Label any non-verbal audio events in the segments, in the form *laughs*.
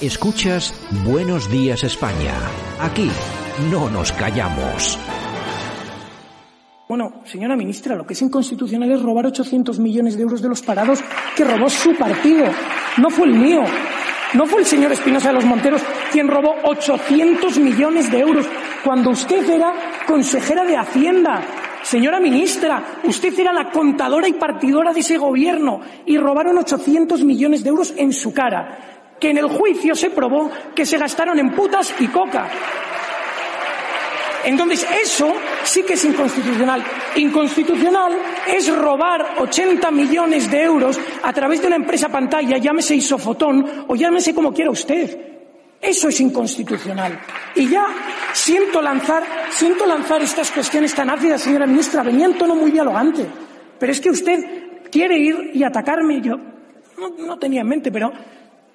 Escuchas Buenos Días España. Aquí no nos callamos. Bueno, señora ministra, lo que es inconstitucional es robar 800 millones de euros de los parados que robó su partido. No fue el mío. No fue el señor Espinosa de los Monteros quien robó 800 millones de euros cuando usted era consejera de Hacienda. Señora ministra, usted era la contadora y partidora de ese gobierno y robaron 800 millones de euros en su cara que en el juicio se probó que se gastaron en putas y coca. Entonces, eso sí que es inconstitucional. Inconstitucional es robar 80 millones de euros a través de una empresa pantalla, llámese Isofotón o llámese como quiera usted. Eso es inconstitucional. Y ya siento lanzar, siento lanzar estas cuestiones tan ácidas, señora ministra, venía en tono muy dialogante. Pero es que usted quiere ir y atacarme. Yo no, no tenía en mente, pero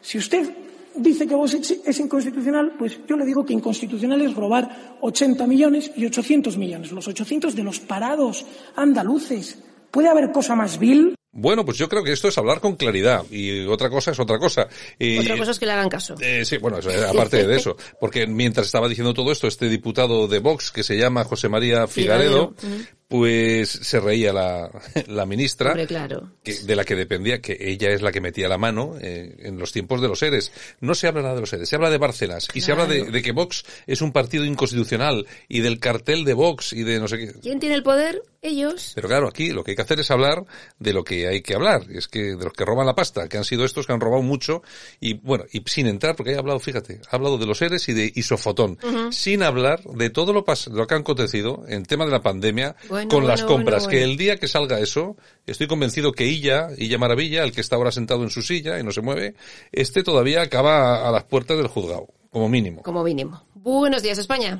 si usted dice que vos es inconstitucional, pues yo le digo que inconstitucional es robar 80 millones y 800 millones, los 800 de los parados andaluces. ¿Puede haber cosa más vil? Bueno, pues yo creo que esto es hablar con claridad y otra cosa es otra cosa. Y, otra cosa es que le hagan caso. Eh, sí, bueno, aparte de eso, *laughs* porque mientras estaba diciendo todo esto, este diputado de Vox que se llama José María Figaredo, pues se reía la, *laughs* la ministra, claro. que, de la que dependía, que ella es la que metía la mano eh, en los tiempos de los ERES. No se habla nada de los ERES, se habla de Barcelas y se habla de, de, que Vox es un partido inconstitucional y del cartel de Vox y de no sé qué. ¿Quién tiene el poder? Ellos. Pero claro, aquí lo que hay que hacer es hablar de lo que hay que hablar, es que de los que roban la pasta, que han sido estos que han robado mucho y bueno, y sin entrar, porque he hablado, fíjate, ha hablado de los ERES y de Isofotón, uh -huh. sin hablar de todo lo, lo que han acontecido en tema de la pandemia, bueno, con bueno, las compras, bueno, que el día que salga eso, estoy convencido que Illa, Illa Maravilla, el que está ahora sentado en su silla y no se mueve, este todavía acaba a, a las puertas del juzgado, como mínimo. Como mínimo. Buenos días, España.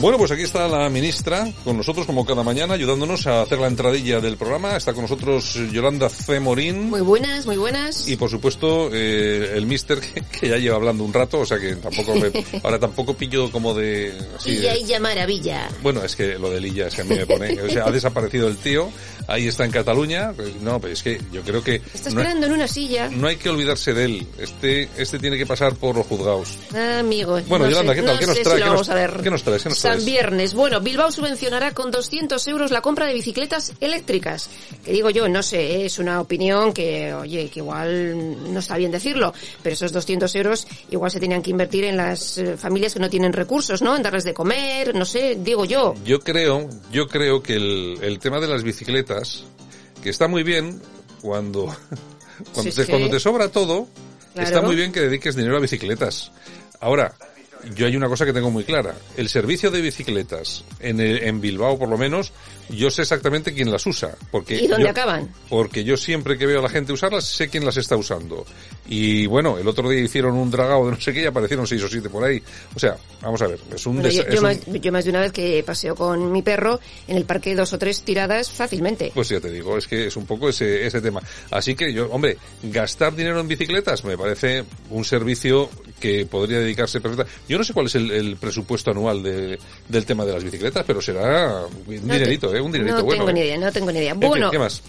Bueno, pues aquí está la ministra con nosotros como cada mañana ayudándonos a hacer la entradilla del programa. Está con nosotros Yolanda C. Morín. Muy buenas, muy buenas. Y por supuesto eh, el mister que, que, ya lleva hablando un rato, o sea que tampoco me, *laughs* ahora tampoco pillo como de... Así Illa, Illa Maravilla. Bueno, es que lo de Illa es que a mí me pone... o sea, ha desaparecido el tío, ahí está en Cataluña. Pues, no, pero es que yo creo que... Está esperando no en una silla. No hay que olvidarse de él. Este, este tiene que pasar por los juzgados. Ah, amigo. Bueno, no Yolanda, sé, ¿qué tal? No ¿Qué, nos trae? Si ¿Qué, nos. ¿Qué nos traes? ¿Qué nos San? Viernes. Bueno, Bilbao subvencionará con 200 euros la compra de bicicletas eléctricas. Que digo yo, no sé, es una opinión que, oye, que igual no está bien decirlo, pero esos 200 euros igual se tenían que invertir en las eh, familias que no tienen recursos, ¿no? En darles de comer, no sé, digo yo. Yo creo, yo creo que el, el tema de las bicicletas, que está muy bien cuando, *laughs* cuando, Sí, te, sí. cuando te sobra todo, Claro. está muy bien que dediques dinero a bicicletas. Ahora, yo hay una cosa que tengo muy clara. El servicio de bicicletas en, el- en Bilbao, por lo menos, yo sé exactamente quién las usa. Porque ¿Y dónde yo- acaban? Porque yo siempre que veo a la gente usarlas, sé quién las está usando. Y bueno, el otro día hicieron un dragado de no sé qué y aparecieron seis o siete por ahí. O sea, vamos a ver, es un... Bueno, yo, es yo un- más, yo más de una vez que paseo con mi perro en el parque dos o tres tiradas fácilmente. Pues ya te digo, es que es un poco ese, ese tema. Así que yo, hombre, gastar dinero en bicicletas me parece un servicio que podría dedicarse perfecta. Yo no sé cuál es el, el presupuesto anual de, del tema de las bicicletas, pero será un No dinerito, te- ¿eh? Un dinerito no bueno. tengo ¿eh? ni idea, no tengo ni idea. En fin, Bueno, ¿qué más?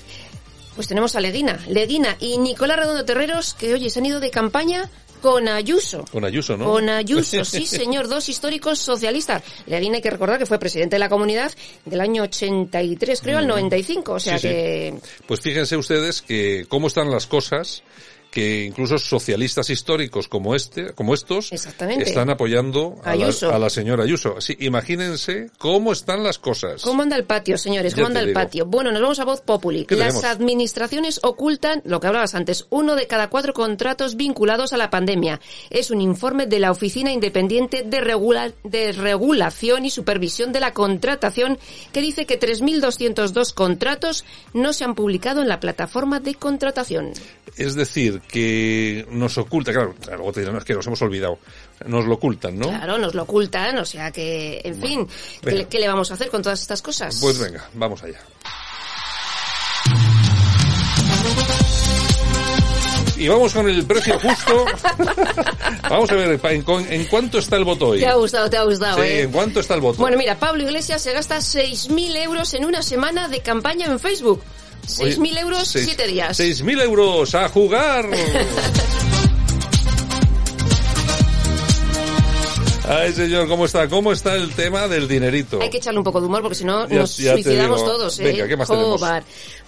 pues tenemos a Leguina, Leguina y Nicolás Redondo Terreros, que oye, se han ido de campaña con Ayuso. Con Ayuso, ¿no? Con Ayuso, *laughs* sí señor, dos históricos socialistas. Leguín hay que recordar que fue presidente de la comunidad del año 83, creo, al 95, o sea Mm. Sí, sí. que... Pues fíjense ustedes que cómo están las cosas que incluso socialistas históricos como este, como estos, están apoyando a la, Ayuso. a la señora Ayuso. Así, imagínense cómo están las cosas. ¿Cómo anda el patio, señores? Ya ¿Cómo anda el digo. patio? Bueno, nos vamos a voz populi. ¿Qué Las tenemos? administraciones ocultan, lo que hablabas antes, uno de cada cuatro contratos vinculados a la pandemia. Es un informe de la Oficina Independiente de, Regula- de Regulación y Supervisión de la Contratación que dice que 3.202 contratos no se han publicado en la plataforma de contratación. Es decir, que nos oculta, claro, luego te dirán, "No, es que nos hemos olvidado. Nos lo ocultan, ¿no? Claro, nos lo ocultan, o sea que, en fin, ¿qué, le- venga. qué le vamos a hacer con todas estas cosas? Pues venga, vamos allá. Y vamos con el precio justo. *laughs* vamos a ver, ¿en, cuánto está el voto hoy? Te ha gustado, te ha gustado, Sí, ¿eh? ¿en cuánto está el voto? Bueno, mira, Pablo Iglesias se gasta 6.000 euros en una semana de campaña en Facebook. 6.000 euros, Seis- 7 días. 6.000 euros a jugar. *laughs* Ay, señor, ¿cómo está? ¿Cómo está el tema del dinerito? Hay que echarle un poco de humor porque si no nos ya suicidamos todos, ¿eh? Venga, ¿qué más tenemos?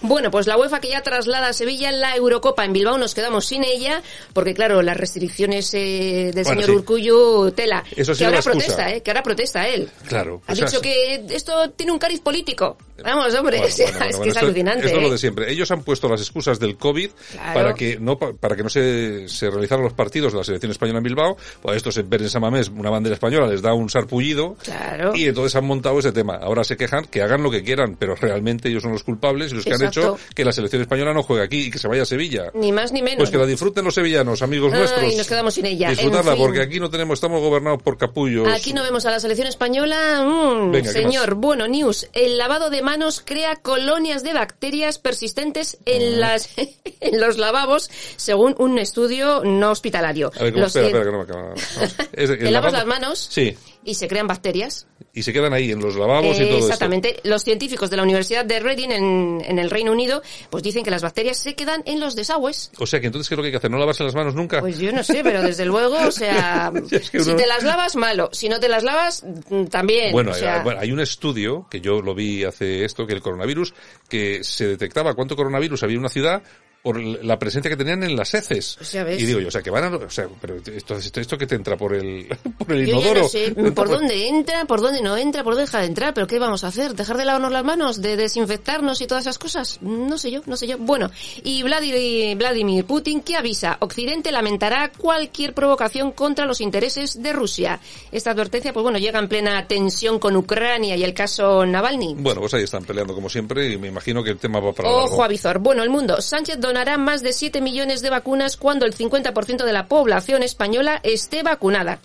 Bueno, pues la UEFA que ya traslada a Sevilla la Eurocopa en Bilbao nos quedamos sin ella porque claro, las restricciones eh, del Bueno, señor sí. Urcullu, tela. Eso ha que ahora protesta, ¿eh? Que ahora protesta él. Claro. Ha sea, dicho sí. que esto tiene un cariz político. Vamos, hombre, Bueno, *laughs* o sea, bueno, es que es esto- alucinante. Esto es ¿eh? lo de siempre. Ellos han puesto las excusas del COVID Claro. para que no pa- para que no se, se realizaran los partidos de la selección española en Bilbao. Pues esto se ver en Samamés una bandera española les da un sarpullido Claro. y entonces han montado ese tema. Ahora se quejan que hagan lo que quieran, pero realmente ellos son los culpables y los que Exacto. han hecho que la selección española no juegue aquí y que se vaya a Sevilla. Ni más ni menos. Pues que la disfruten los sevillanos, amigos nuestros. nos quedamos sin ella. En Disfrutarla, fin. porque aquí no tenemos, estamos gobernados por capullos. Aquí no vemos a la selección española. Mm, Venga, ¿qué señor, bueno, news. El lavado de manos crea colonias de bacterias persistentes en las *laughs* en los lavabos, según un estudio no hospitalario. A ver, ¿cómo? Los espera, espera, que no me acaba. *laughs* Vamos. Es- el las manos Sí. y se crean bacterias. Y se quedan ahí en los lavabos y todo esto. exactamente. Los científicos de la Universidad de Reading en, en el Reino Unido, pues dicen que las bacterias se quedan en los desagües. O sea que entonces, ¿qué es lo que hay que hacer? ¿No lavarse las manos nunca? Pues yo no sé, pero desde luego, o sea, *laughs* Es que si te las lavas, malo. Si no te las lavas, mm, también. Bueno, o sea, hay un estudio que yo lo vi hace esto, que el coronavirus, que se detectaba cuánto coronavirus había en una ciudad por la presencia que tenían en las heces. Pues ya ves. Y digo yo, o sea, que van a, o sea, pero esto, esto, esto que te entra por el, *laughs* por el Yo inodoro. no sé *laughs* por dónde entra, por dónde no entra, por dónde deja de entrar, pero ¿qué vamos a hacer? ¿Dejar de lavarnos las manos? ¿De desinfectarnos y todas esas cosas? No sé yo, no sé yo. Bueno, y Vladimir, Vladimir Putin que avisa, Occidente lamentará cualquier provocación contra los intereses de Rusia. Esta advertencia, pues bueno, llega en plena tensión con Ucrania y el caso Navalny. Bueno, pues ahí están peleando como siempre y me imagino que el tema va para Ojo largo. a Vizor. Bueno, el mundo. Sánchez donará más de 7 millones de vacunas cuando el 50% de la población española esté vacunada.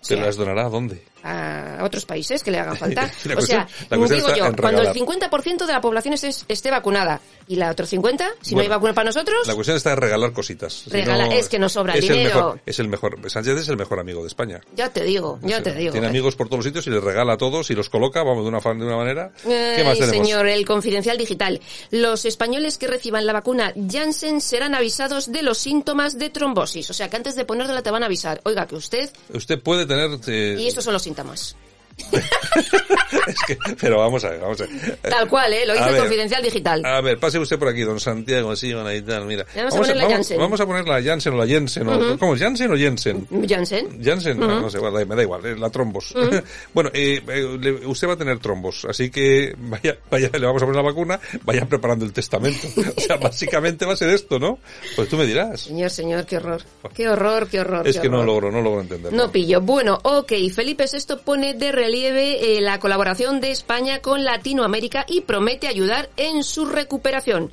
¿Se las donará a dónde? A otros países que le hagan falta. *laughs* O sea, cuestión- cuestión digo yo, cuando el regalar. 50% de la población esté, esté vacunada y la otro 50, si no hay vacuna para nosotros, La cuestión está en regalar cositas. Si es que nos sobra es dinero. El mejor, es el mejor. Sánchez es el mejor amigo de España. ya te digo, ya te digo. Tiene eh. amigos por todos los sitios y les regala a todos y los coloca, vamos, de una, de una manera. ¿Qué más tenemos? señor, el confidencial digital. Los españoles que reciban la vacuna Janssen serán avisados de los síntomas de trombosis. O sea, que antes de ponértela te van a avisar. Oiga, que usted... Usted puede tener... eh, Y estos son los síntomas cuenta. *laughs* es que- pero vamos a ver, vamos a ver. Tal cual, ¿eh? Lo A el ver, confidencial digital. A ver, pase usted por aquí, don Santiago, sí, bueno, y tal, mira. Vamos a poner la vamos, Janssen. vamos a poner la Janssen o la Jensen, o, ¿cómo es? ¿Janssen o Jensen? Janssen. Janssen, no, no sé, bueno, me da igual, eh, la trombos. *laughs* bueno, eh, eh, usted va a tener trombos, así que vaya, vaya, le vamos a poner la vacuna, vaya preparando el testamento. *laughs* o sea, básicamente va a ser esto, ¿no? Pues tú me dirás. Señor, señor, qué horror. Qué horror, qué horror. Es qué que no horror. logro, no logro entender. No pillo. Bueno, ok. Felipe VI pone de relieve eh, la colaboración de España con Latinoamérica y promete ayudar en su recuperación.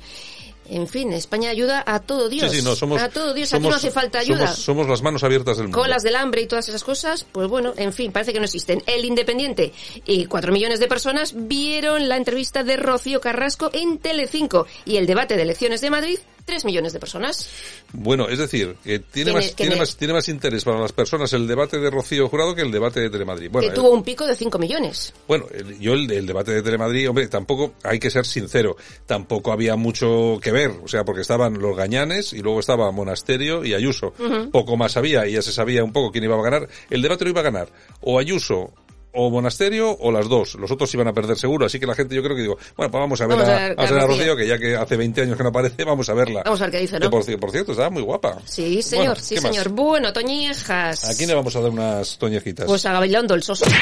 En fin, España ayuda a todo Dios. Sí, sí, no, somos, a todo Dios. Aquí no hace falta ayuda. Somos, somos las manos abiertas del mundo. Colas del hambre y todas esas cosas, pues bueno, en fin, parece que no existen. El Independiente y cuatro millones de personas vieron la entrevista de Rocío Carrasco en Telecinco y el debate de elecciones de Madrid 3 millones de personas. Bueno, es decir, que tiene, más, tiene- más, tiene más interés para las personas el debate de Rocío Jurado que el debate de Telemadrid. Bueno, que el- tuvo un pico de 5 millones. Bueno, el- yo el, el debate de Telemadrid, hombre, tampoco, hay que ser sincero, tampoco había mucho que ver, o sea, porque estaban los gañanes y luego estaba Monasterio y Ayuso. Poco más había y ya se sabía un poco quién iba a ganar. El debate lo iba a ganar o Ayuso o Monasterio o las dos. Los otros iban a perder seguro, así que la gente yo creo que digo, bueno, pues vamos a ver Vamos a, a ver Rocío. Que ya que hace 20 años que no aparece, vamos a verla. Vamos a ver qué dice, Que ¿no? por, ci- por cierto, estaba muy guapa. Sí, señor, Bueno, sí, señor. Bueno, Toñejas. ¿A quién le vamos a dar unas toñejitas? Pues a Gabilondo el Soso. *laughs*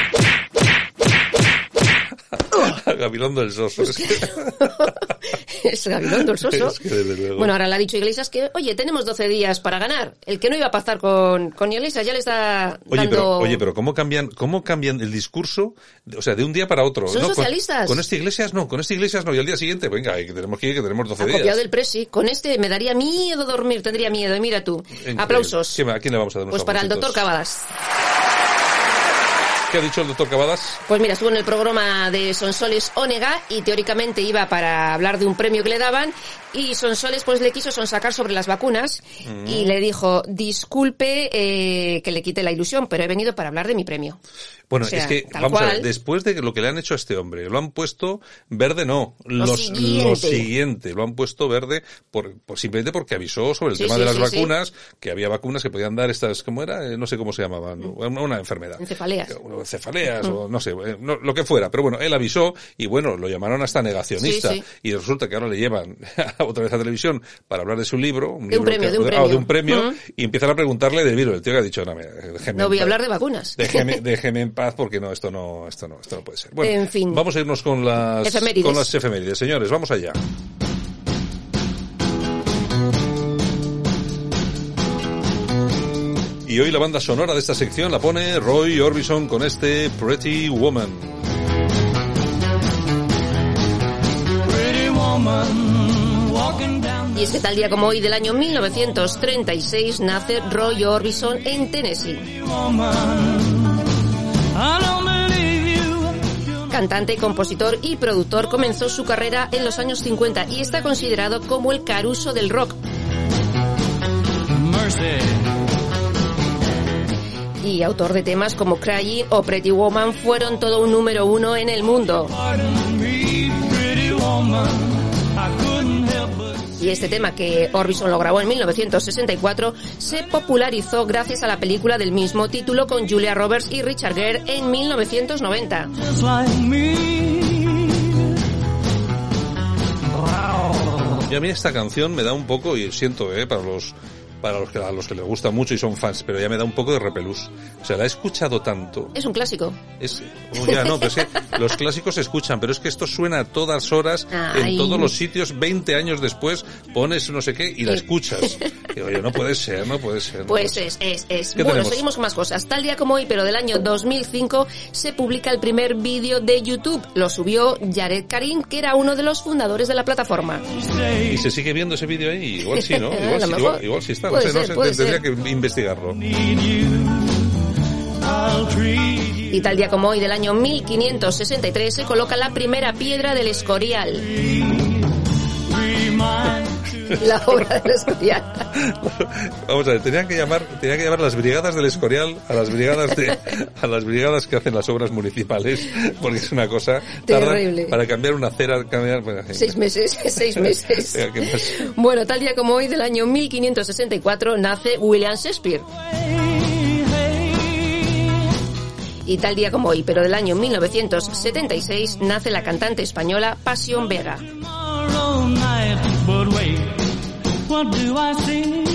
a Gabilondo el Soso. *laughs* *laughs* Es Gabilondo el Soso. Es que. Bueno, ahora le ha dicho Iglesias que, oye, tenemos 12 días para ganar. El que no iba a pactar con, con Iglesias ya le está Oye, dando... pero, oye, pero ¿cómo cambian, cómo cambian el discurso? O sea, de un día para otro. Son ¿no? Con- socialistas. Con, esta iglesias no, con esta iglesias no. Y al día siguiente, venga, que tenemos que ir, que tenemos 12 Ha días. copiado del Presi. Con este me daría miedo dormir, tendría miedo. Mira tú. Increíble. Aplausos. ¿Quién- ¿A quién le vamos a dar unos Pues para el doctor Cavadas. ¿Qué ha dicho el doctor Cavadas? Pues mira, estuvo en el programa de Sonsoles Onega y teóricamente iba para hablar de un premio que le daban y Sonsoles pues le quiso sonsacar sobre las vacunas Mm. y le dijo, disculpe eh, que le quite la ilusión, pero he venido para hablar de mi premio. Bueno, O sea, es que, vamos a ver, después de lo que le han hecho a este hombre, lo han puesto verde no, Lo los- siguiente. lo siguiente, lo han puesto verde por, por- simplemente porque avisó sobre el Sí, tema sí, de las sí, vacunas, que había vacunas que podían dar estas, ¿cómo era? Eh, No sé cómo se llamaban, una, una enfermedad. Encefaleas. Cefaleas o no sé, eh, no- lo que fuera. Pero bueno, él avisó y bueno, lo llamaron hasta negacionista. Sí, sí. Y resulta que ahora le llevan *laughs* otra vez a televisión para hablar de su libro. Un De un libro premio, que- de un ah, premio. de un premio Ujú. y empiezan a preguntarle del virus. El tío que ha dicho, no, me, déjeme No voy a hablar de vacunas. Déjeme, *laughs* déjeme en paz porque no, esto no, esto no, esto no puede ser. Bueno, En fin. Vamos a irnos con las, Efemérides. con las efemérides. Señores, vamos allá. Y hoy la banda sonora de esta sección la pone Roy Orbison con este Pretty Woman. Y es que tal día como hoy del año 1936 nace Roy Orbison en Tennessee. Cantante, compositor y productor, comenzó su carrera en los años 50 y está considerado como el Caruso del rock. Y autor de temas como Crying o Pretty Woman fueron todo un número uno en el mundo. Y este tema que Orbison lo grabó en 1964 se popularizó gracias a la película del mismo título con Julia Roberts y Richard Gere en 1990. Y a mí esta canción me da un poco, y siento, eh, para los para los que, a los que les gusta mucho y son fans, pero ya me da un poco de repelús. O sea, la he escuchado tanto. Es un clásico. Es, oh, ya no, pero es que *laughs* los clásicos se escuchan, pero es que esto suena a todas horas, Ay. en todos los sitios, 20 años después, pones no sé qué y la escuchas. *laughs* Y, oye, no puede ser, no puede ser. no Pues puede es, es, es. ¿Qué Bueno, tenemos? seguimos con más cosas. Tal día como hoy, pero del año 2005, se publica el primer vídeo de YouTube. Lo subió Jared Karim, que era uno de los fundadores de la plataforma. ser. ¿Y se sigue viendo ese vídeo ahí? Igual sí, ¿no? *laughs* Igual, sí, igual, igual sí está. No Puede no ser, sé, puede tendría ser. que investigarlo. Y tal día como hoy, del año 1563, se coloca la primera piedra del Escorial. *laughs* La obra del Escorial. Vamos a ver, tenían que llamar, tenían que llamar las brigadas del Escorial a las brigadas de, a las brigadas que hacen las obras municipales, porque es una cosa Terrible. para cambiar una acera, cambiar, bueno. Seis meses, *laughs* seis meses. Bueno, tal día como hoy, del año 1564, nace William Shakespeare. Y tal día como hoy, pero del año 1976, nace la cantante española Pasión Vega. But wait, what do I see?